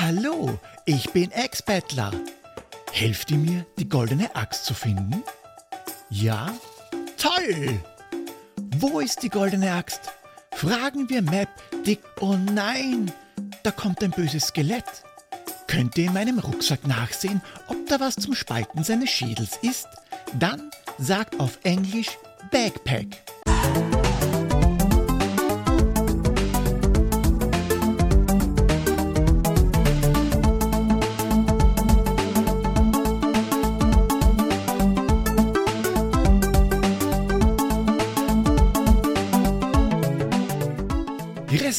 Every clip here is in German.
Hallo, ich bin Ex-Bettler. Helft ihr mir, die goldene Axt zu finden? Ja? Toll! Wo ist die goldene Axt? Fragen wir Map, Dick, oh nein, da kommt ein böses Skelett. Könnt ihr in meinem Rucksack nachsehen, ob da was zum Spalten seines Schädels ist? Dann sagt auf Englisch Backpack.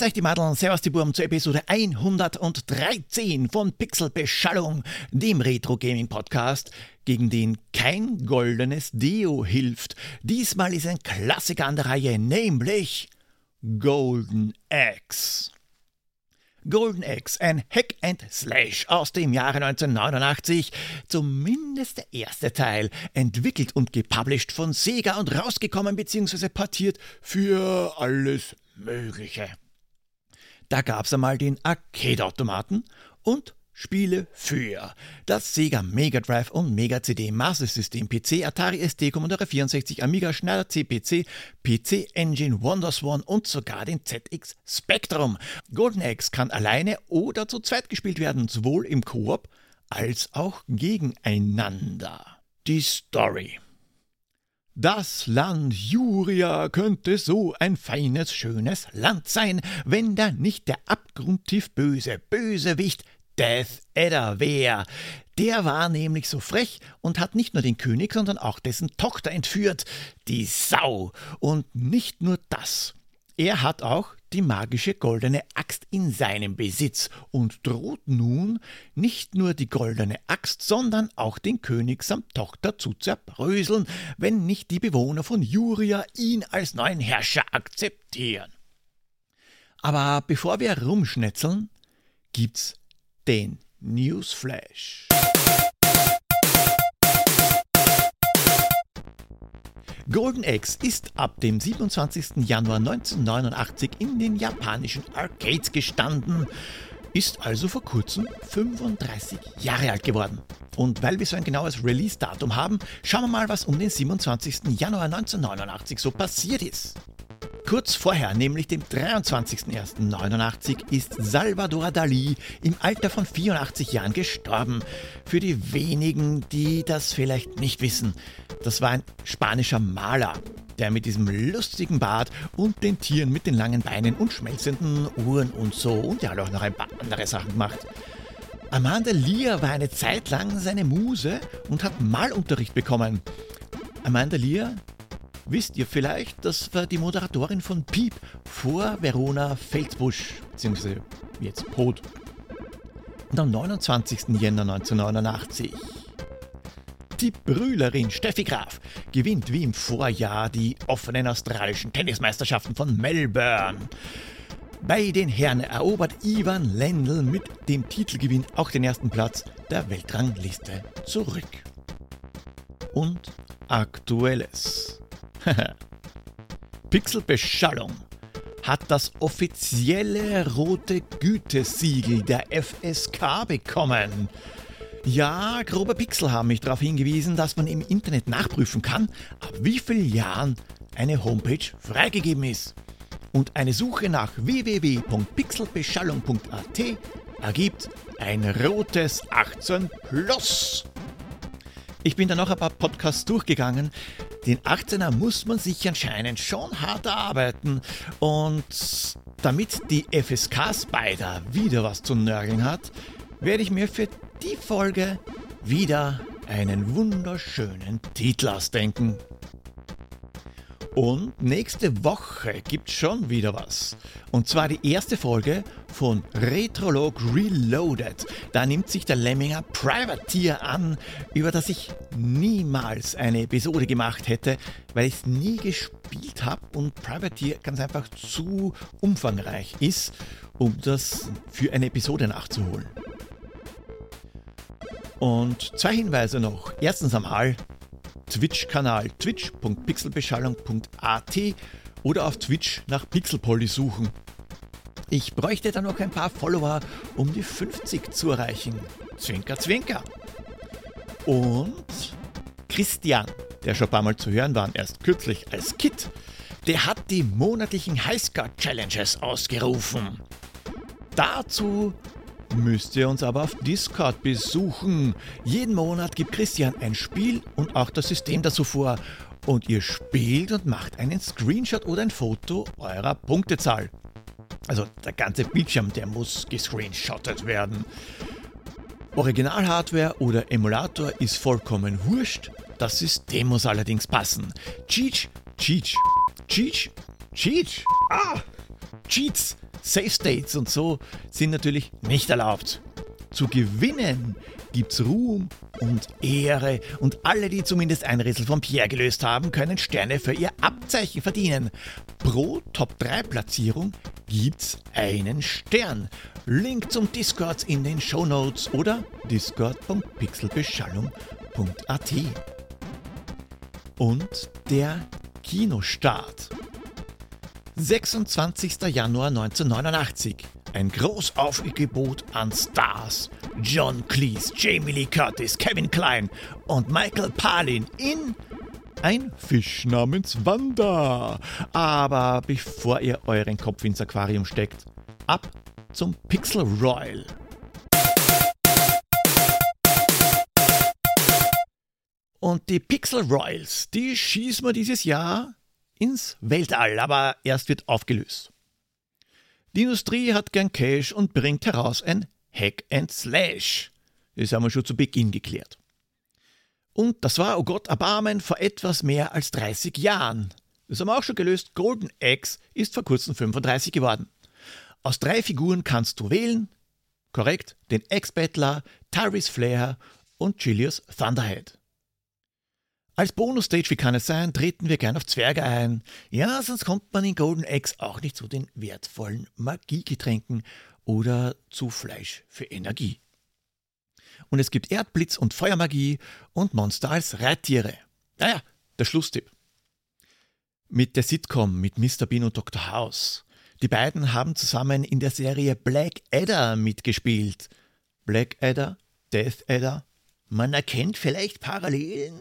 Euch die Madeln, Servus die Burm zur Episode 113 von Pixelbeschallung, dem Retro-Gaming-Podcast, gegen den kein goldenes Deo hilft. Diesmal ist ein Klassiker an der Reihe, nämlich Golden Axe. Golden Axe, ein Hack and Slash aus dem Jahre 1989, zumindest der erste Teil, entwickelt und gepublished von Sega und rausgekommen bzw. portiert für alles Mögliche. Da gab's einmal den Arcade-Automaten und Spiele für das Sega Mega Drive und Mega CD Master System PC, Atari ST, Commodore 64, Amiga, Schneider CPC, PC Engine, WonderSwan und sogar den ZX Spectrum. Golden Axe kann alleine oder zu zweit gespielt werden, sowohl im Koop als auch gegeneinander. Die Story. Das Land Juria könnte so ein feines, schönes Land sein, wenn da nicht der abgrundtief böse Bösewicht Death Adder wäre. Der war nämlich so frech und hat nicht nur den König, sondern auch dessen Tochter entführt. Die Sau. Und nicht nur das. Er hat auch die magische goldene Axt in seinem Besitz und droht nun nicht nur die goldene Axt, sondern auch den König samt Tochter zu zerbröseln, wenn nicht die Bewohner von Juria ihn als neuen Herrscher akzeptieren. Aber bevor wir rumschnetzeln, gibt's den Newsflash. Golden Axe ist ab dem 27. Januar 1989 in den japanischen Arcades gestanden, ist also vor kurzem 35 Jahre alt geworden. Und weil wir so ein genaues Release-Datum haben, schauen wir mal, was um den 27. Januar 1989 so passiert ist. Kurz vorher, nämlich dem 23.01.89, ist Salvador Dali im Alter von 84 Jahren gestorben. Für die wenigen, die das vielleicht nicht wissen, das war ein spanischer Maler, der mit diesem lustigen Bart und den Tieren mit den langen Beinen und schmelzenden Uhren und so und ja auch noch ein paar andere Sachen gemacht. Amanda Lear war eine Zeit lang seine Muse und hat Malunterricht bekommen. Amanda Lear Wisst ihr vielleicht, das war die Moderatorin von Piep vor Verona Feldbusch, beziehungsweise jetzt tot. Und am 29. Jänner 1989. Die Brühlerin Steffi Graf gewinnt wie im Vorjahr die offenen australischen Tennismeisterschaften von Melbourne. Bei den Herren erobert Ivan Lendl mit dem Titelgewinn auch den ersten Platz der Weltrangliste zurück. Und Aktuelles. Pixelbeschallung hat das offizielle rote Gütesiegel der FSK bekommen. Ja, grobe Pixel haben mich darauf hingewiesen, dass man im Internet nachprüfen kann, ab wie vielen Jahren eine Homepage freigegeben ist. Und eine Suche nach www.pixelbeschallung.at ergibt ein rotes 18 Plus. Ich bin dann noch ein paar Podcasts durchgegangen. Den 18er muss man sich anscheinend schon hart arbeiten. Und damit die FSK Spider wieder was zu nörgeln hat, werde ich mir für die Folge wieder einen wunderschönen Titel ausdenken. Und nächste Woche gibt schon wieder was. Und zwar die erste Folge von Retrolog Reloaded. Da nimmt sich der Lemminger Privateer an, über das ich niemals eine Episode gemacht hätte, weil ich es nie gespielt habe und Privateer ganz einfach zu umfangreich ist, um das für eine Episode nachzuholen. Und zwei Hinweise noch. Erstens einmal, Twitch-Kanal twitch.pixelbeschallung.at oder auf Twitch nach Pixelpolly suchen. Ich bräuchte dann noch ein paar Follower, um die 50 zu erreichen. Zwinker, zwinker. Und Christian, der schon ein paar Mal zu hören war, erst kürzlich als Kit, der hat die monatlichen Highscore Challenges ausgerufen. Dazu müsst ihr uns aber auf Discord besuchen. Jeden Monat gibt Christian ein Spiel und auch das System dazu vor. Und ihr spielt und macht einen Screenshot oder ein Foto eurer Punktezahl. Also der ganze Bildschirm, der muss gescreenshottet werden. Original-Hardware oder Emulator ist vollkommen wurscht. Das System muss allerdings passen. Cheech, Cheech, Cheech, Cheech. Ah! Cheats, Safe States und so sind natürlich nicht erlaubt. Zu gewinnen gibt's Ruhm und Ehre und alle, die zumindest ein Rätsel von Pierre gelöst haben, können Sterne für ihr Abzeichen verdienen. Pro Top 3 Platzierung gibt's einen Stern. Link zum Discord in den Show Notes oder discord.pixelbeschallung.at. Und der Kinostart. 26. Januar 1989. Ein Großaufgebot an Stars. John Cleese, Jamie Lee Curtis, Kevin Klein und Michael Palin in ein Fisch namens Wanda. Aber bevor ihr euren Kopf ins Aquarium steckt, ab zum Pixel Royal. Und die Pixel Royals, die schießen wir dieses Jahr ins Weltall, aber erst wird aufgelöst. Die Industrie hat gern Cash und bringt heraus ein Hack and Slash. Das haben wir schon zu Beginn geklärt. Und das war, oh Gott, Erbarmen, vor etwas mehr als 30 Jahren. Das haben wir auch schon gelöst. Golden Axe ist vor kurzem 35 geworden. Aus drei Figuren kannst du wählen. Korrekt, den Ex-Battler, Tyrese Flair und Julius Thunderhead. Als Bonus-Stage, wie kann es sein, treten wir gern auf Zwerge ein. Ja, sonst kommt man in Golden Eggs auch nicht zu den wertvollen Magiegetränken oder zu Fleisch für Energie. Und es gibt Erdblitz und Feuermagie und Monster als Reittiere. Naja, der Schlusstipp. Mit der Sitcom mit Mr. Bean und Dr. House. Die beiden haben zusammen in der Serie Black Adder mitgespielt. Black Adder, Death Adder. Man erkennt vielleicht Parallelen.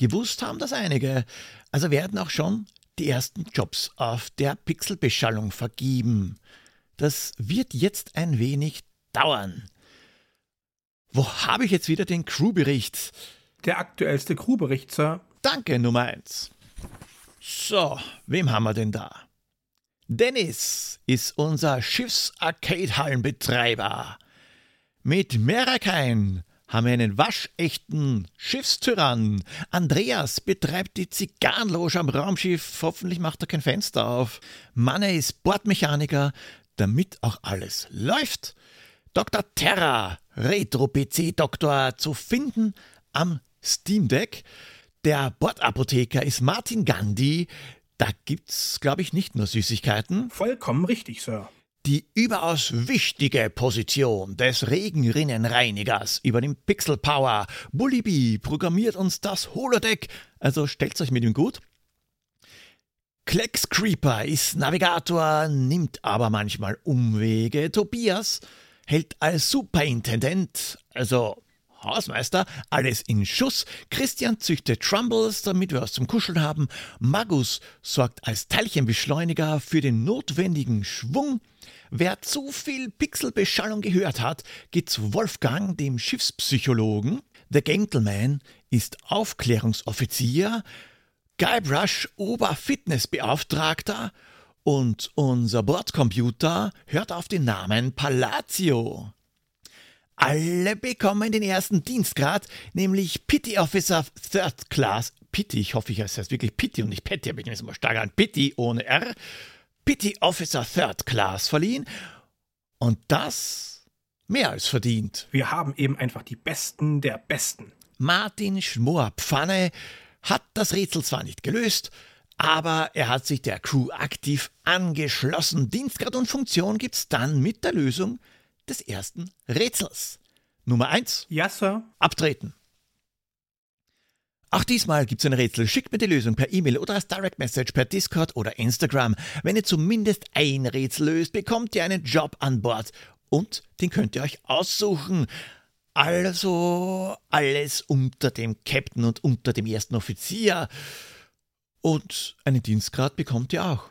Gewusst haben das einige, also werden auch schon die ersten Jobs auf der Pixelbeschallung vergeben. Das wird jetzt ein wenig dauern. Wo habe ich jetzt wieder den Crewbericht? Der aktuellste Crewbericht, Sir. Danke, Nummer 1. So, wem haben wir denn da? Dennis ist unser Schiffs-Arcade-Hallenbetreiber. Mit Merakain haben wir einen waschechten Schiffstyrann. Andreas betreibt die Zigarrenloge am Raumschiff. Hoffentlich macht er kein Fenster auf. Manne ist Bordmechaniker, damit auch alles läuft. Dr. Terra, Retro-PC-Doktor, zu finden am Steam Deck. Der Bordapotheker ist Martin Gandhi. Da gibt's, glaube ich, nicht nur Süßigkeiten. Vollkommen richtig, Sir. Die überaus wichtige Position des Regenrinnenreinigers übernimmt Pixel Power. Bulliby programmiert uns das Holodeck, also stellt's euch mit ihm gut. Klecks Creeper ist Navigator, nimmt aber manchmal Umwege. Tobias hält als Superintendent, also Hausmeister, alles in Schuss. Christian züchtet Trumbles, damit wir was zum Kuscheln haben. Magus sorgt als Teilchenbeschleuniger für den notwendigen Schwung. Wer zu viel Pixelbeschallung gehört hat, geht zu Wolfgang, dem Schiffspsychologen. The Gentleman ist Aufklärungsoffizier. Guybrush Oberfitnessbeauftragter. Und unser Bordcomputer hört auf den Namen Palazzo. Alle bekommen den ersten Dienstgrad, nämlich Pity Officer Third Class. Pity, ich hoffe, ich heiße es wirklich Pity und nicht Petty, aber ich nehme es mal stark an. Pity ohne R. Pity Officer Third Class verliehen. Und das mehr als verdient. Wir haben eben einfach die Besten der Besten. Martin Schmorpfanne hat das Rätsel zwar nicht gelöst, aber er hat sich der Crew aktiv angeschlossen. Dienstgrad und Funktion gibt's dann mit der Lösung des ersten Rätsels. Nummer 1. Ja, Sir. Abtreten. Auch diesmal gibt's ein Rätsel. Schickt mir die Lösung per E-Mail oder als Direct Message per Discord oder Instagram. Wenn ihr zumindest ein Rätsel löst, bekommt ihr einen Job an Bord. Und den könnt ihr euch aussuchen. Also alles unter dem Captain und unter dem ersten Offizier. Und einen Dienstgrad bekommt ihr auch.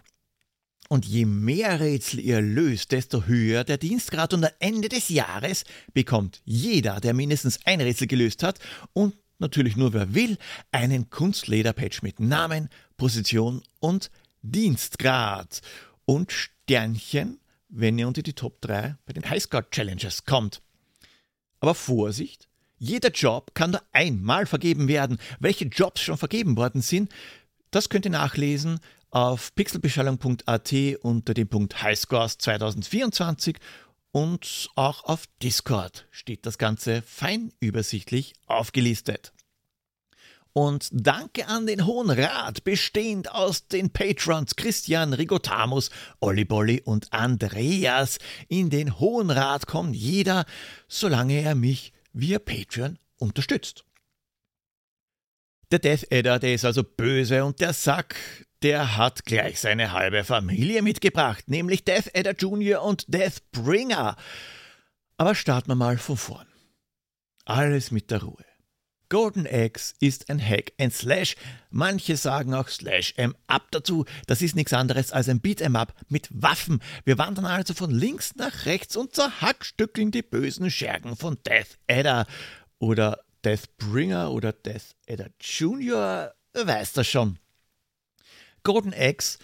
Und je mehr Rätsel ihr löst, desto höher der Dienstgrad. Und am Ende des Jahres bekommt jeder, der mindestens ein Rätsel gelöst hat und natürlich nur wer will, einen Kunstlederpatch mit Namen, Position und Dienstgrad. Und Sternchen, wenn ihr unter die Top 3 bei den Highscore Challenges kommt. Aber Vorsicht! Jeder Job kann nur einmal vergeben werden. Welche Jobs schon vergeben worden sind, das könnt ihr nachlesen auf pixelbeschallung.at unter dem Punkt Highscores 2024 und auch auf Discord steht das Ganze fein übersichtlich aufgelistet. Und danke an den Hohen Rat, bestehend aus den Patrons Christian Rigotamus, Olli Bolli und Andreas. In den Hohen Rat kommt jeder, solange er mich via Patreon unterstützt. Der Death Adder, der ist also böse und der Sack, der hat gleich seine halbe Familie mitgebracht, nämlich Death Adder Jr. und Deathbringer. Aber starten wir mal von vorn. Alles mit der Ruhe. Golden Axe ist ein Hack and Slash. Manche sagen auch Slash M Up dazu. Das ist nichts anderes als ein Beat 'em Up mit Waffen. Wir wandern also von links nach rechts und zerhackstückeln die bösen Schergen von Death Adder oder Deathbringer oder Death Adder Junior. Weiß das schon. Golden Axe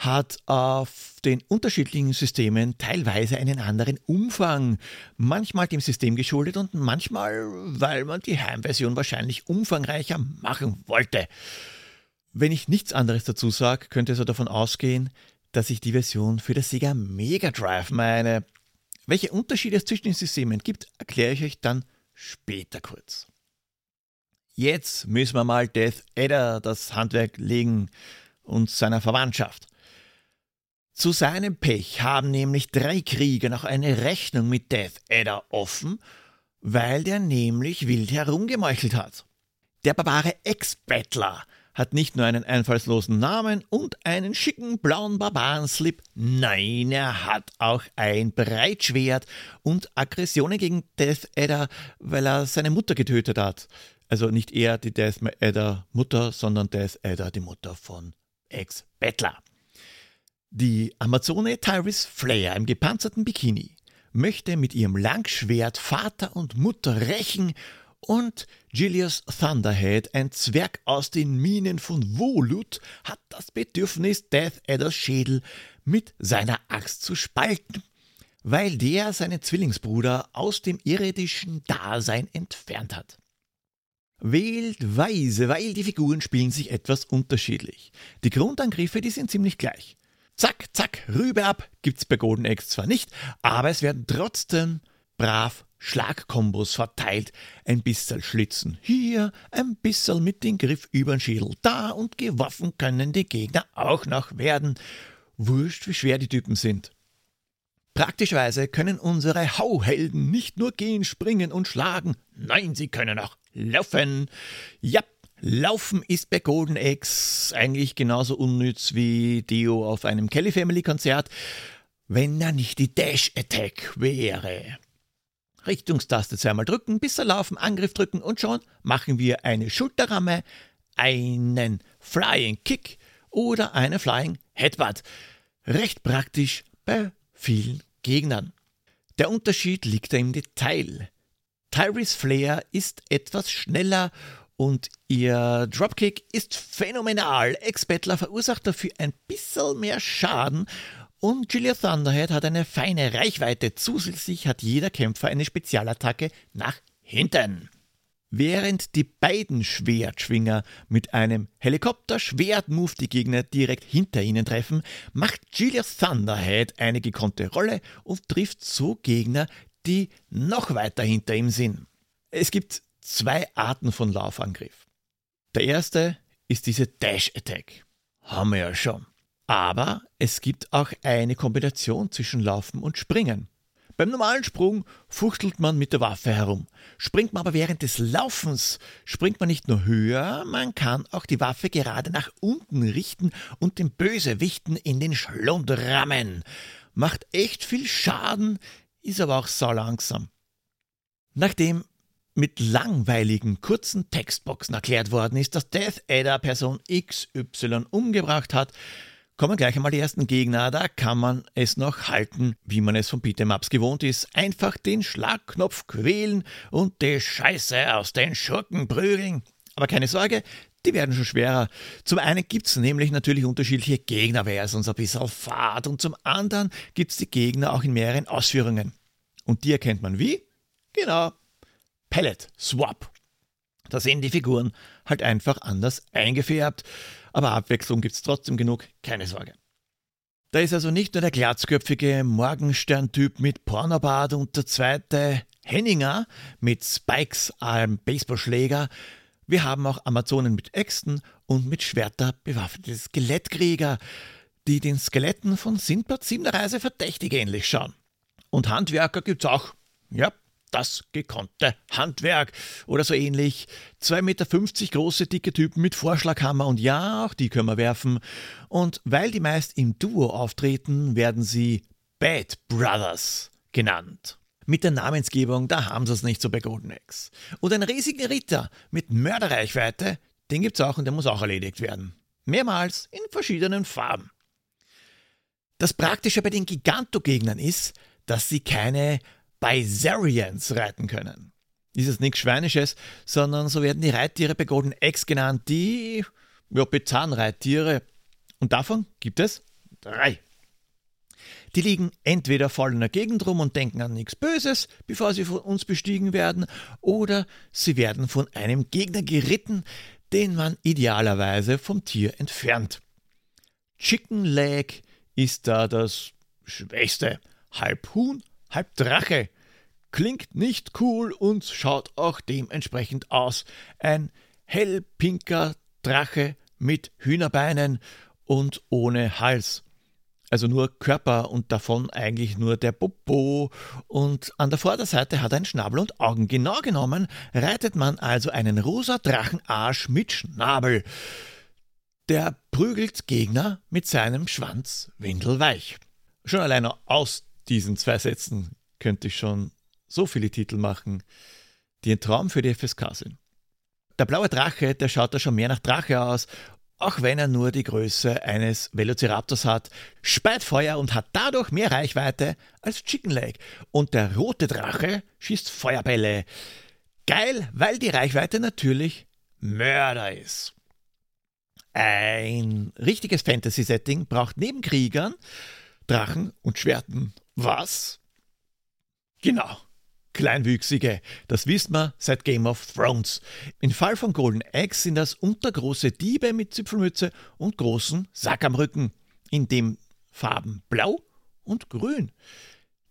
hat auf den unterschiedlichen Systemen teilweise einen anderen Umfang, manchmal dem System geschuldet und manchmal, weil man die Heimversion wahrscheinlich umfangreicher machen wollte. Wenn ich nichts anderes dazu sage, könnte so davon ausgehen, dass ich die Version für das Sega Mega Drive meine. Welche Unterschiede es zwischen den Systemen gibt, erkläre ich euch dann später kurz. Jetzt müssen wir mal Death Adder das Handwerk legen und seiner Verwandtschaft. Zu seinem Pech haben nämlich drei Krieger noch eine Rechnung mit Death Adder offen, weil der nämlich wild herumgemeuchelt hat. Der barbare Ex-Bettler hat nicht nur einen einfallslosen Namen und einen schicken blauen Barbarenslip, nein, er hat auch ein Breitschwert und Aggressionen gegen Death Adder, weil er seine Mutter getötet hat. Also nicht er, die Death Adder Mutter, sondern Death Adder, die Mutter von Ex-Bettler. Die Amazone Tyrus Flair im gepanzerten Bikini möchte mit ihrem Langschwert Vater und Mutter rächen und Julius Thunderhead, ein Zwerg aus den Minen von Volut, hat das Bedürfnis, Death Adders Schädel mit seiner Axt zu spalten, weil der seinen Zwillingsbruder aus dem irdischen Dasein entfernt hat. Wählt weise, weil die Figuren spielen sich etwas unterschiedlich. Die Grundangriffe, die sind ziemlich gleich. Zack, zack, Rübe ab gibt's bei Golden Axe zwar nicht, aber es werden trotzdem brav Schlagkombos verteilt. Ein bisschen Schlitzen hier, ein bisschen mit dem Griff übern Schädel da und geworfen können die Gegner auch noch werden. Wurscht, wie schwer die Typen sind. Praktischerweise können unsere Hauhelden nicht nur gehen, springen und schlagen, nein, sie können auch laufen. Ja, Laufen ist bei Golden Eggs eigentlich genauso unnütz wie Dio auf einem Kelly Family Konzert, wenn da nicht die Dash Attack wäre. Richtungstaste zweimal drücken, bis er laufen, Angriff drücken und schon machen wir eine Schulterramme, einen Flying Kick oder eine Flying Headbutt. Recht praktisch bei vielen Gegnern. Der Unterschied liegt im Detail. Tyrese Flair ist etwas schneller und ihr Dropkick ist phänomenal. Ex-Battler verursacht dafür ein bisschen mehr Schaden und Julia Thunderhead hat eine feine Reichweite. Zusätzlich hat jeder Kämpfer eine Spezialattacke nach hinten. Während die beiden Schwertschwinger mit einem Helikopter-Schwert-Move die Gegner direkt hinter ihnen treffen, macht Julius Thunderhead eine gekonnte Rolle und trifft so Gegner, die noch weiter hinter ihm sind. Es gibt zwei Arten von Laufangriff. Der erste ist diese Dash Attack. Haben wir ja schon. Aber es gibt auch eine Kombination zwischen Laufen und Springen. Beim normalen Sprung fuchtelt man mit der Waffe herum. Springt man aber während des Laufens, springt man nicht nur höher, man kann auch die Waffe gerade nach unten richten und den Bösewichten in den Schlund rammen. Macht echt viel Schaden, ist aber auch sau langsam. Nachdem mit langweiligen, kurzen Textboxen erklärt worden ist, dass Death Adder Person XY umgebracht hat, kommen gleich einmal die ersten Gegner. Da kann man es noch halten, wie man es von Beat'em'ups gewohnt ist. Einfach den Schlagknopf quälen und die Scheiße aus den Schurken prügeln. Aber keine Sorge, die werden schon schwerer. Zum einen gibt es nämlich natürlich unterschiedliche Gegnerversions, ein bisschen Fahrt, und zum anderen gibt es die Gegner auch in mehreren Ausführungen. Und die erkennt man wie? Genau, Pellet Swap. Da sehen die Figuren halt einfach anders eingefärbt aber Abwechslung gibt es trotzdem genug, keine Sorge. Da ist also nicht nur der glatzköpfige Morgenstern-Typ mit Pornobart und der zweite Henninger mit Spikes am Baseballschläger. Wir haben auch Amazonen mit Äxten und mit Schwerter bewaffnete Skelettkrieger, die den Skeletten von Sindbad Siebener Reise verdächtig ähnlich schauen. Und Handwerker gibt's auch. Ja, das gekonnte Handwerk oder so ähnlich. 2,50 Meter große, dicke Typen mit Vorschlaghammer und ja, auch die können wir werfen. Und weil die meist im Duo auftreten, werden sie Bad Brothers genannt. Mit der Namensgebung, da haben sie es nicht so bei Golden Axe. Und ein riesiger Ritter mit Mörderreichweite, den gibt's auch und der muss auch erledigt werden. Mehrmals in verschiedenen Farben. Das Praktische bei den Gigantogegnern ist, dass sie keine Bizarians reiten können. Ist nichts Schweinisches, sondern so werden die Reittiere bei Golden Eggs genannt, die ja, Bezahn-Reittiere. Und davon gibt es drei. Die liegen entweder voll in der Gegend rum und denken an nichts Böses, bevor sie von uns bestiegen werden, oder sie werden von einem Gegner geritten, den man idealerweise vom Tier entfernt. Chicken Leg ist da das Schwächste. Halb Huhn, halb Drache. Klingt nicht cool und schaut auch dementsprechend aus. Ein hellpinker Drache mit Hühnerbeinen und ohne Hals. Also nur Körper und davon eigentlich nur der Popo. Und an der Vorderseite hat er einen Schnabel und Augen. Genau genommen reitet man also einen rosa Drachenarsch mit Schnabel. Der prügelt Gegner mit seinem Schwanz windelweich. Schon alleine aus diesen zwei Sätzen könnte ich schon so viele Titel machen, die ein Traum für die FSK sind. Der blaue Drache, der schaut da schon mehr nach Drache aus, auch wenn er nur die Größe eines Velociraptors hat, speit Feuer und hat dadurch mehr Reichweite als Chicken Leg. Und der rote Drache schießt Feuerbälle. Geil, weil die Reichweite natürlich Mörder ist. Ein richtiges Fantasy-Setting braucht neben Kriegern Drachen und Schwerten. Was? Genau. Kleinwüchsige, das wissen wir seit Game of Thrones. Im Fall von Golden Axe sind das untergroße Diebe mit Zipfelmütze und großen Sack am Rücken, in dem Farben blau und grün.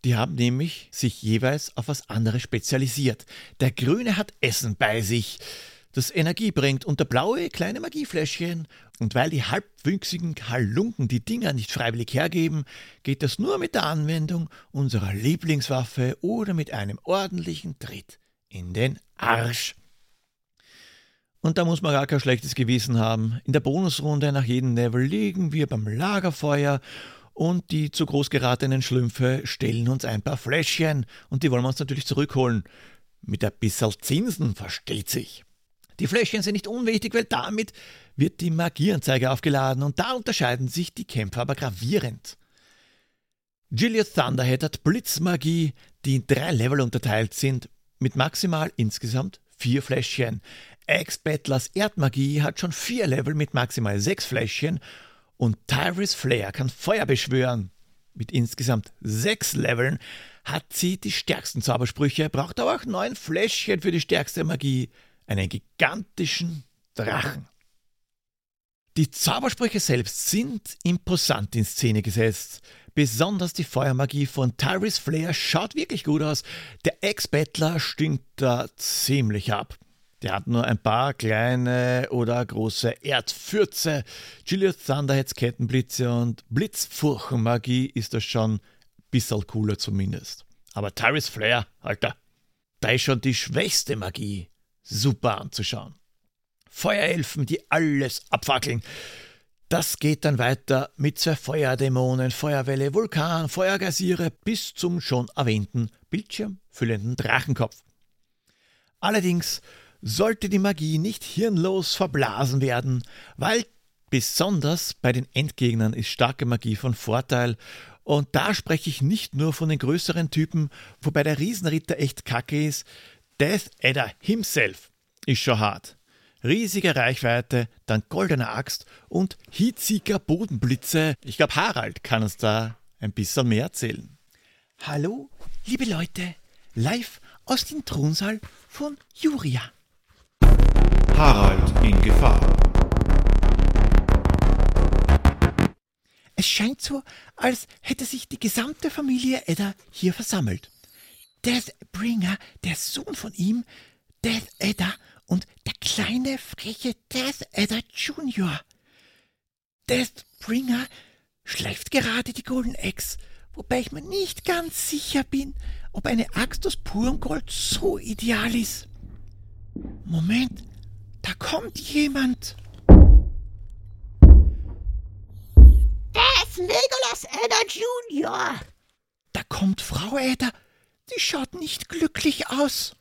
Die haben nämlich sich jeweils auf was anderes spezialisiert. Der Grüne hat Essen bei sich, das Energie bringt und der blaue kleine Magiefläschchen. Und weil die halbwüchsigen Halunken die Dinger nicht freiwillig hergeben, geht das nur mit der Anwendung unserer Lieblingswaffe oder mit einem ordentlichen Tritt in den Arsch. Und da muss man gar kein schlechtes Gewissen haben. In der Bonusrunde nach jedem Level liegen wir beim Lagerfeuer und die zu groß geratenen Schlümpfe stellen uns ein paar Fläschchen und die wollen wir uns natürlich zurückholen. Mit ein bisschen Zinsen, versteht sich. Die Fläschchen sind nicht unwichtig, weil damit wird die Magieanzeige aufgeladen und da unterscheiden sich die Kämpfer aber gravierend. Gilliath Thunderhead hat Blitzmagie, die in drei Level unterteilt sind, mit maximal insgesamt vier Fläschchen. Ex-Battlers Erdmagie hat schon vier Level mit maximal sechs Fläschchen und Tyrus Flair kann Feuer beschwören. Mit insgesamt sechs Leveln hat sie die stärksten Zaubersprüche, braucht aber auch neun Fläschchen für die stärkste Magie einen gigantischen Drachen. Die Zaubersprüche selbst sind imposant in Szene gesetzt. Besonders die Feuermagie von Tyrus Flair schaut wirklich gut aus. Der Ex-Bettler stinkt da ziemlich ab. Der hat nur ein paar kleine oder große Erdfürze. Julius Thunderheads Kettenblitze und Blitzfurchenmagie ist das schon ein bisschen cooler zumindest. Aber Tyrus Flair, Alter, da ist schon die schwächste Magie super anzuschauen. Feuerelfen, die alles abfackeln. Das geht dann weiter mit zwei Feuerdämonen, Feuerwelle, Vulkan, Feuergeysire bis zum schon erwähnten bildschirmfüllenden Drachenkopf. Allerdings sollte die Magie nicht hirnlos verblasen werden, weil besonders bei den Endgegnern ist starke Magie von Vorteil und da spreche ich nicht nur von den größeren Typen, wobei der Riesenritter echt kacke ist. Death Adder himself ist schon hart. Riesige Reichweite, dann goldene Axt und Heatseeker Bodenblitze. Ich glaube, Harald kann uns da ein bisschen mehr erzählen. Hallo, liebe Leute, live aus dem Thronsaal von Juria. Harald in Gefahr. Es scheint so, als hätte sich die gesamte Familie Edda hier versammelt. Deathbringer, der Sohn von ihm, Death Edda und der kleine freche Death Edda Junior. Deathbringer schleift gerade die Golden Axe, wobei ich mir nicht ganz sicher bin, ob eine Axt aus purem Gold so ideal ist. Moment, da kommt jemand. Das Legolas Edda Junior. Da kommt Frau Edda. Die schaut nicht glücklich aus.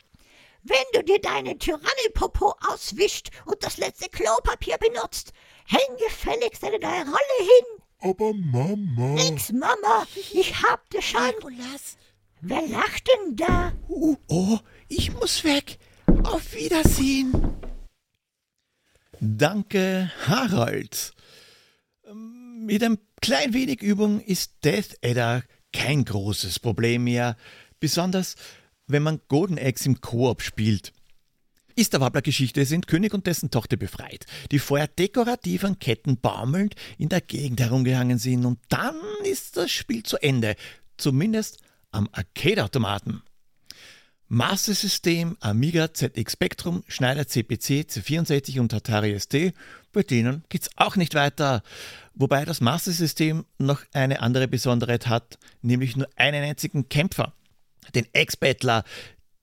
Wenn du dir deine Tyrannelpopo auswischt und das letzte Klopapier benutzt, häng gefälligst deine neue Rolle hin. Aber Mama. Nix, Mama. Ich hab dir schon. Legolas. Wer lacht denn da? Oh, oh, ich muss weg. Auf Wiedersehen. Danke, Harald. Ähm, Mit ein klein wenig Übung ist Death Adder kein großes Problem mehr, besonders wenn man Golden Axe im Koop spielt. Ist der Wabbler-Geschichte sind König und dessen Tochter befreit, die vorher dekorativ an Ketten baumelnd in der Gegend herumgehangen sind und dann ist das Spiel zu Ende, zumindest am Arcade-Automaten. Master System, Amiga, ZX Spectrum, Schneider CPC, C64 und Atari ST, bei denen geht's auch nicht weiter. Wobei das Master System noch eine andere Besonderheit hat, nämlich nur einen einzigen Kämpfer, den Ex-Battler,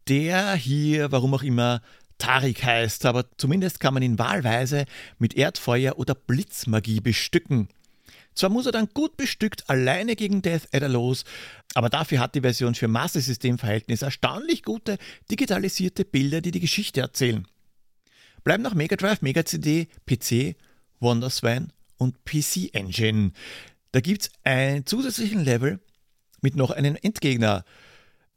der hier, warum auch immer, Tarik heißt, aber zumindest kann man ihn wahlweise mit Erdfeuer oder Blitzmagie bestücken. Zwar muss er dann gut bestückt alleine gegen Death Adder los, aber dafür hat die Version für Master System Verhältnis erstaunlich gute digitalisierte Bilder, die die Geschichte erzählen. Bleiben noch Mega Drive, Mega CD, PC, Wonderswan und PC Engine. Da gibt's einen zusätzlichen Level mit noch einem Endgegner.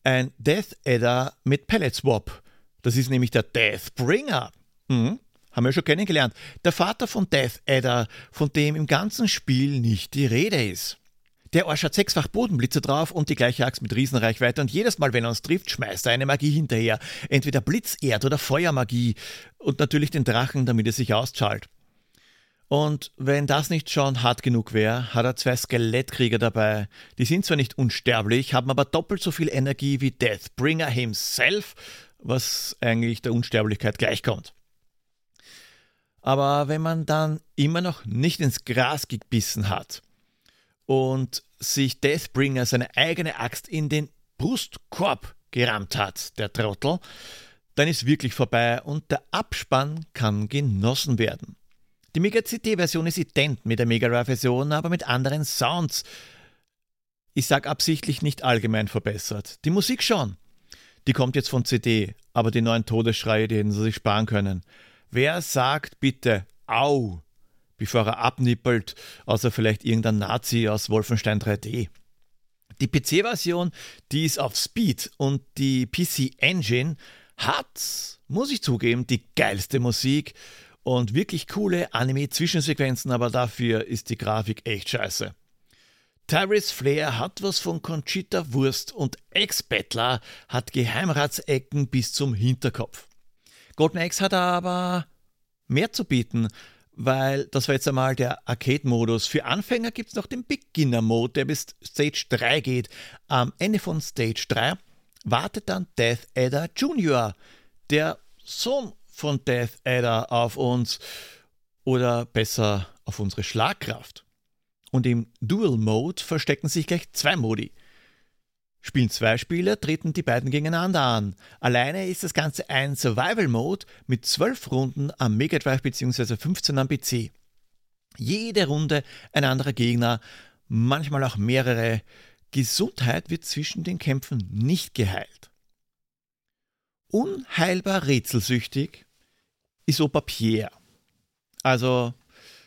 Ein Death Adder mit Pellet Swap. Das ist nämlich der Deathbringer. Mhm. Haben wir schon kennengelernt. Der Vater von Death Adder, von dem im ganzen Spiel nicht die Rede ist. Der Arsch hat sechsfach Bodenblitze drauf und die gleiche Axt mit Riesenreichweite und jedes Mal, wenn er uns trifft, schmeißt er eine Magie hinterher. Entweder Blitz, Erd- oder Feuermagie und natürlich den Drachen, damit er sich auszahlt. Und wenn das nicht schon hart genug wäre, hat er zwei Skelettkrieger dabei. Die sind zwar nicht unsterblich, haben aber doppelt so viel Energie wie Deathbringer himself, was eigentlich der Unsterblichkeit gleichkommt. Aber wenn man dann immer noch nicht ins Gras gebissen hat und sich Deathbringer seine eigene Axt in den Brustkorb gerammt hat, der Trottel, dann ist wirklich vorbei und der Abspann kann genossen werden. Die Mega CD-Version ist ident mit der Mega Drive-Version, aber mit anderen Sounds. Ich sag absichtlich nicht allgemein verbessert. Die Musik schon. Die kommt jetzt von CD, aber die neuen Todesschreie, die hätten sie sich sparen können. Wer sagt bitte Au, bevor er abnippelt, außer vielleicht irgendein Nazi aus Wolfenstein 3D? Die PC-Version, die ist auf Speed und die PC Engine hat, muss ich zugeben, die geilste Musik und wirklich coole Anime-Zwischensequenzen, aber dafür ist die Grafik echt scheiße. Tyrese Flair hat was von Conchita Wurst und Ex-Bettler hat Geheimratsecken bis zum Hinterkopf. Golden Axe hat aber mehr zu bieten, weil das war jetzt einmal der Arcade-Modus. Für Anfänger gibt es noch den Beginner-Mode, der bis Stage 3 geht. Am Ende von Stage 3 wartet dann Death Adder Jr., der Sohn von Death Adder auf uns oder besser auf unsere Schlagkraft. Und im Dual Mode verstecken sich gleich zwei Modi. Spielen zwei Spieler, treten die beiden gegeneinander an. Alleine ist das Ganze ein Survival-Mode mit zwölf Runden am Mega Drive bzw. 15 am PC. Jede Runde ein anderer Gegner, manchmal auch mehrere. Gesundheit wird zwischen den Kämpfen nicht geheilt. Unheilbar rätselsüchtig ist Pierre. Also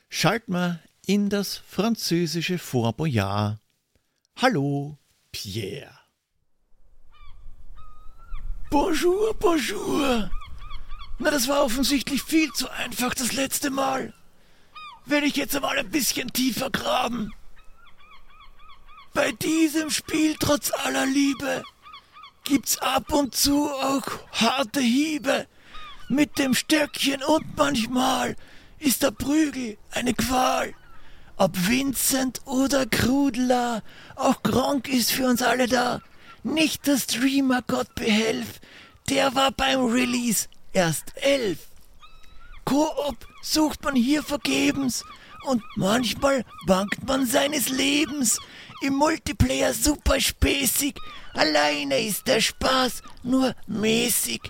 schalt mal in das französische Fort Boyard. Hallo, Pierre. Bonjour, bonjour. Na, das war offensichtlich viel zu einfach das letzte Mal. Werde ich jetzt einmal ein bisschen tiefer graben. Bei diesem Spiel, trotz aller Liebe, gibt's ab und zu auch harte Hiebe mit dem Stöckchen und manchmal ist der Prügel eine Qual. Ob Vincent oder Krudler, auch Gronk ist für uns alle da. Nicht der Streamer, Gott behelf, der war beim Release erst elf. Koop sucht man hier vergebens und manchmal bangt man seines Lebens. Im Multiplayer super späßig, alleine ist der Spaß nur mäßig.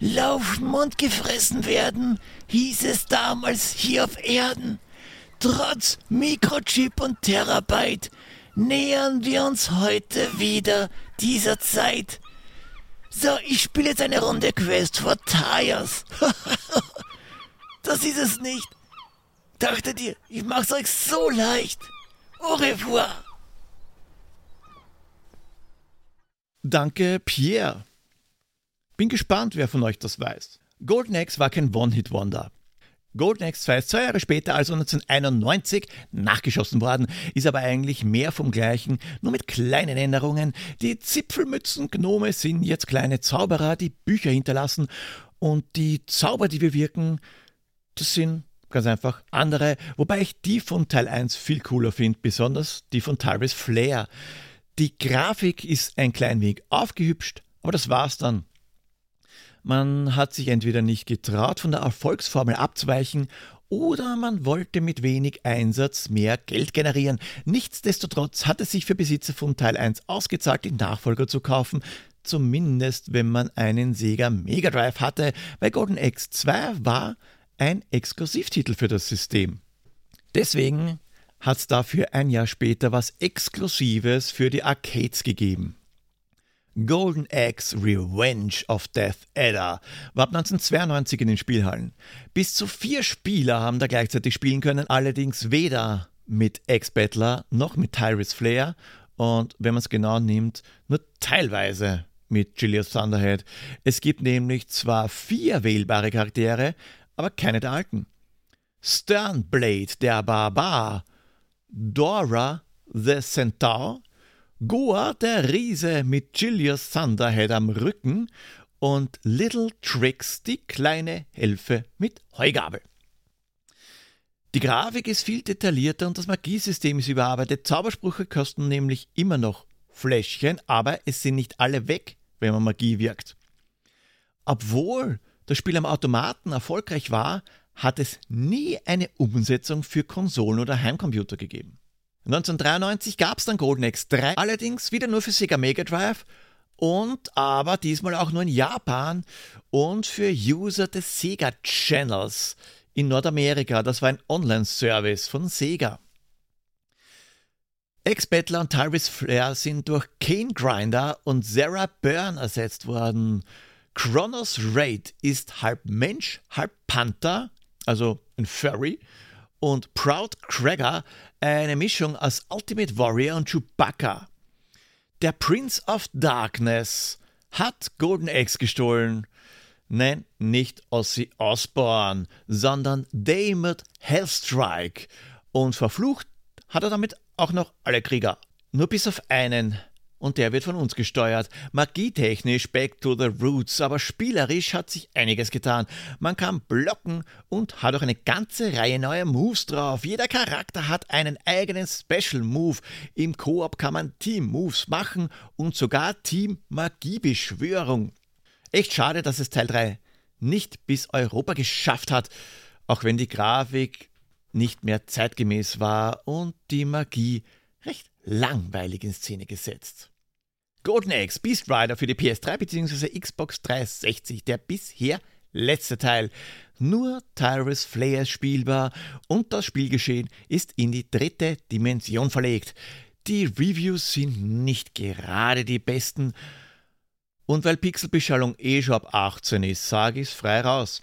Laufen und gefressen werden, hieß es damals hier auf Erden. Trotz Mikrochip und Terabyte nähern wir uns heute wieder dieser Zeit. So, ich spiele jetzt eine Runde Quest for Tires. das ist es nicht. Dachtet ihr, ich mach's euch so leicht. Au revoir. Danke, Pierre. Bin gespannt, wer von euch das weiß. Golden Axe war kein One-Hit-Wonder. Golden Axe 2 ist zwei Jahre später, also 1991, nachgeschossen worden, ist aber eigentlich mehr vom Gleichen, nur mit kleinen Änderungen. Die Zipfelmützen-Gnome sind jetzt kleine Zauberer, die Bücher hinterlassen und die Zauber, die wir wirken, das sind ganz einfach andere, wobei ich die von Teil 1 viel cooler finde, besonders die von Tyrus Flair. Die Grafik ist ein klein wenig aufgehübscht, aber das war's dann. Man hat sich entweder nicht getraut, von der Erfolgsformel abzuweichen, oder man wollte mit wenig Einsatz mehr Geld generieren. Nichtsdestotrotz hat es sich für Besitzer von Teil 1 ausgezahlt, den Nachfolger zu kaufen, zumindest wenn man einen Sega Mega Drive hatte, weil Golden Axe 2 war ein Exklusivtitel für das System. Deswegen hat es dafür ein Jahr später was Exklusives für die Arcades gegeben. Golden Axe Revenge of Death Adder war ab 1992 in den Spielhallen. Bis zu vier Spieler haben da gleichzeitig spielen können, allerdings weder mit Ex-Battler noch mit Tyrus Flair und wenn man es genau nimmt, nur teilweise mit Julius Thunderhead. Es gibt nämlich zwar vier wählbare Charaktere, aber keine der alten. Sternblade, der Barbar, Dora, the Centaur, Goa, der Riese mit Julius Thunderhead am Rücken und Little Tricks, die kleine Elfe mit Heugabel. Die Grafik ist viel detaillierter und das Magiesystem ist überarbeitet. Zaubersprüche kosten nämlich immer noch Fläschchen, aber es sind nicht alle weg, wenn man Magie wirkt. Obwohl das Spiel am Automaten erfolgreich war, hat es nie eine Umsetzung für Konsolen oder Heimcomputer gegeben. 1993 gab es dann Golden Axe 3, allerdings wieder nur für Sega Mega Drive und aber diesmal auch nur in Japan und für User des Sega Channels in Nordamerika. Das war ein Online-Service von Sega. Ex-Battler und Tyrus Flair sind durch Kane Grinder und Sarah Byrne ersetzt worden. Kronos Raid ist halb Mensch, halb Panther, also ein Furry, und Proud Cragger eine Mischung aus Ultimate Warrior und Chewbacca. Der Prince of Darkness hat Golden Axe gestohlen. Nein, nicht Ozzy Osbourne, sondern David Hellstrike. Und verflucht hat er damit auch noch alle Krieger. Nur bis auf einen und der wird von uns gesteuert. Magietechnisch back to the roots, aber spielerisch hat sich einiges getan. Man kann blocken und hat auch eine ganze Reihe neuer Moves drauf. Jeder Charakter hat einen eigenen Special Move. Im Koop kann man Team Moves machen und sogar Team Magiebeschwörung. Echt schade, dass es Teil 3 nicht bis Europa geschafft hat, auch wenn die Grafik nicht mehr zeitgemäß war und die Magie recht langweilig in Szene gesetzt. Golden Beast Rider für die PS3 bzw. Xbox 360, der bisher letzte Teil. Nur Tyrus Flair spielbar und das Spielgeschehen ist in die dritte Dimension verlegt. Die Reviews sind nicht gerade die besten. Und weil Pixelbeschallung eh schon ab 18 ist, sage ich es frei raus.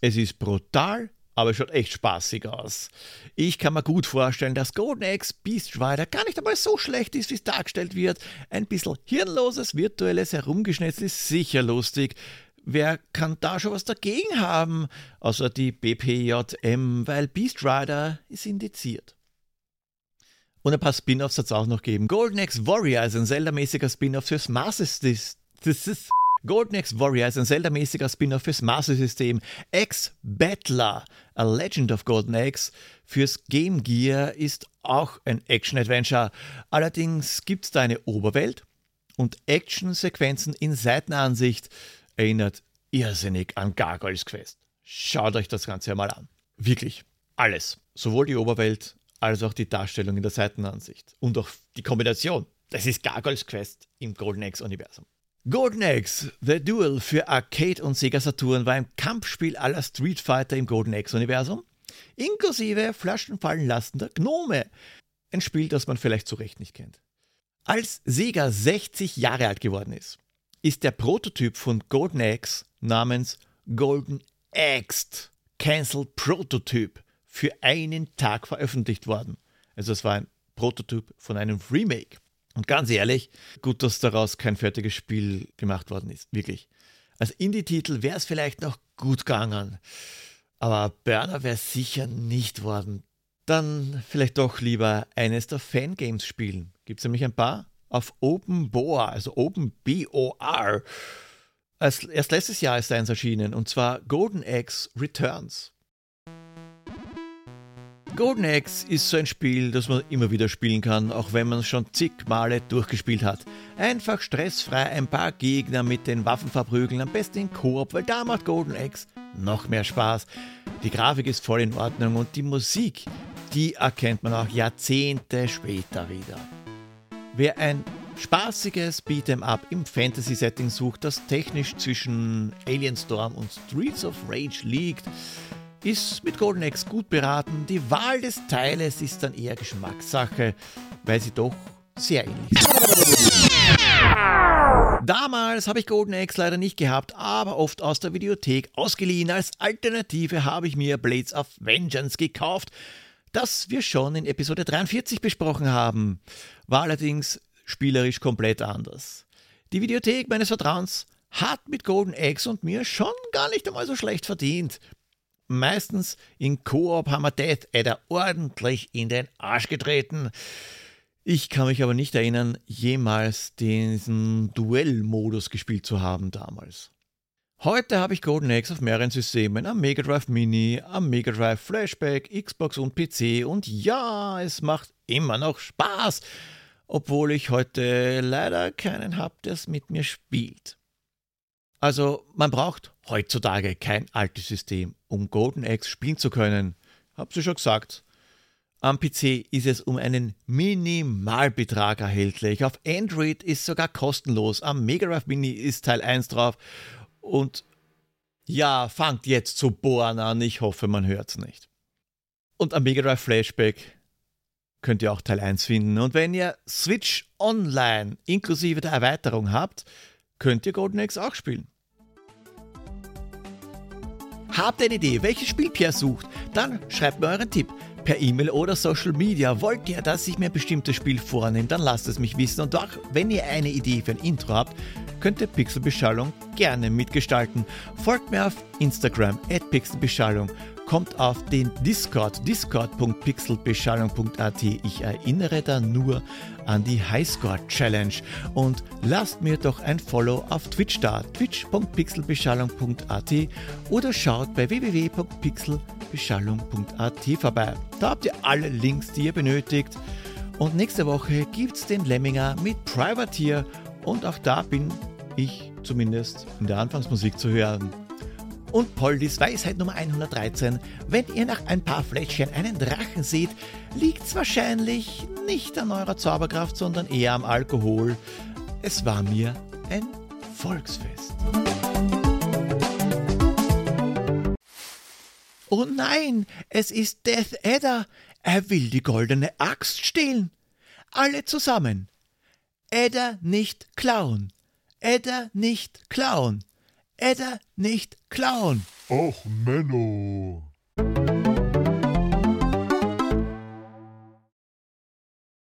Es ist brutal, aber schaut echt spaßig aus. Ich kann mir gut vorstellen, dass Golden Axe Beast Rider gar nicht einmal so schlecht ist, wie es dargestellt wird. Ein bisschen hirnloses, virtuelles Herumgeschnetzel ist sicher lustig. Wer kann da schon was dagegen haben, außer die BPJM, weil Beast Rider ist indiziert. Und ein paar Spin-offs hat es auch noch gegeben. Golden Axe Warrior ist ein Zelda-mäßiger Spin-off fürs Master System. Golden Axe Warrior ist ein Zelda-mäßiger Spin-off fürs Master System. X Battler, A Legend of Golden Axe fürs Game Gear ist auch ein Action-Adventure. Allerdings gibt es da eine Oberwelt und Action-Sequenzen in Seitenansicht. Erinnert irrsinnig an Gargoyles Quest. Schaut euch das Ganze einmal an. Wirklich. Alles. Sowohl die Oberwelt als auch die Darstellung in der Seitenansicht. Und auch die Kombination. Das ist Gargoyles Quest im Golden Axe-Universum. Golden Axe, The Duel für Arcade und Sega Saturn war ein Kampfspiel aller Street Fighter im Golden Axe-Universum, inklusive Flaschenfallen lassender Gnome. Ein Spiel, das man vielleicht zu Recht nicht kennt. Als Sega 60 Jahre alt geworden ist, ist der Prototyp von Golden Axe namens Golden Axed Cancelled Prototyp für einen Tag veröffentlicht worden. Also es war ein Prototyp von einem Remake. Und ganz ehrlich, gut, dass daraus kein fertiges Spiel gemacht worden ist. Wirklich. Als Indie-Titel wäre es vielleicht noch gut gegangen. Aber Burner wäre sicher nicht worden. Dann vielleicht doch lieber eines der Fangames spielen. Gibt es nämlich ein paar? Auf Open Boar, also Open B-O-R. Erst letztes Jahr ist eins erschienen, und zwar Golden Axe Returns. Golden Axe ist so ein Spiel, das man immer wieder spielen kann, auch wenn man es schon zig Male durchgespielt hat. Einfach stressfrei ein paar Gegner mit den Waffen verprügeln, am besten in Koop, weil da macht Golden Axe noch mehr Spaß. Die Grafik ist voll in Ordnung und die Musik, die erkennt man auch Jahrzehnte später wieder. Wer ein spaßiges Beat'em Up im Fantasy-Setting sucht, das technisch zwischen Alien Storm und Streets of Rage liegt, ist mit Golden Axe gut beraten. Die Wahl des Teiles ist dann eher Geschmackssache, weil sie doch sehr ähnlich sind. Damals habe ich Golden Axe leider nicht gehabt, aber oft aus der Videothek ausgeliehen. Als Alternative habe ich mir Blades of Vengeance gekauft, das wir schon in Episode 43 besprochen haben. War allerdings spielerisch komplett anders. Die Videothek meines Vertrauens hat mit Golden Axe und mir schon gar nicht einmal so schlecht verdient. Meistens in Koop haben wir Death Adder ordentlich in den Arsch getreten. Ich kann mich aber nicht erinnern, jemals diesen Duellmodus gespielt zu haben damals. Heute habe ich Golden Axe auf mehreren Systemen, am Mega Drive Mini, am Mega Drive Flashback, Xbox und PC und ja, es macht immer noch Spaß, obwohl ich heute leider keinen habe, der es mit mir spielt. Also man braucht heutzutage kein altes System, um Golden Axe spielen zu können. Hab sie schon gesagt. Am PC ist es um einen Minimalbetrag erhältlich. Auf Android ist sogar kostenlos. Am Mega Drive Mini ist Teil 1 drauf und ja, fangt jetzt zu bohren an. Ich hoffe, man hört es nicht. Und am Mega Drive Flashback könnt ihr auch Teil 1 finden. Und wenn ihr Switch Online inklusive der Erweiterung habt, könnt ihr Golden Axe auch spielen. Habt ihr eine Idee, welches Spiel Pierre sucht? Dann schreibt mir euren Tipp per E-Mail oder Social Media. Wollt ihr, dass ich mir ein bestimmtes Spiel vornehme, dann lasst es mich wissen. Und auch wenn ihr eine Idee für ein Intro habt, könnt ihr Pixelbeschallung gerne mitgestalten. Folgt mir auf Instagram at Pixelbeschallung kommt auf den Discord, discord.pixelbeschallung.at. Ich erinnere da nur an die Highscore Challenge und lasst mir doch ein Follow auf Twitch da, twitch.pixelbeschallung.at oder schaut bei www.pixelbeschallung.at vorbei. Da habt ihr alle Links, die ihr benötigt. Und nächste Woche gibt's den Lemminger mit Privateer und auch da bin ich zumindest in der Anfangsmusik zu hören. Und Poldis Weisheit Nummer 113. Wenn ihr nach ein paar Fläschchen einen Drachen seht, liegt es wahrscheinlich nicht an eurer Zauberkraft, sondern eher am Alkohol. Es war mir ein Volksfest. Oh nein, es ist Death Adder. Er will die goldene Axt stehlen. Alle zusammen. Adder nicht klauen. Edda nicht klauen. Edda nicht klauen. Och, Menno.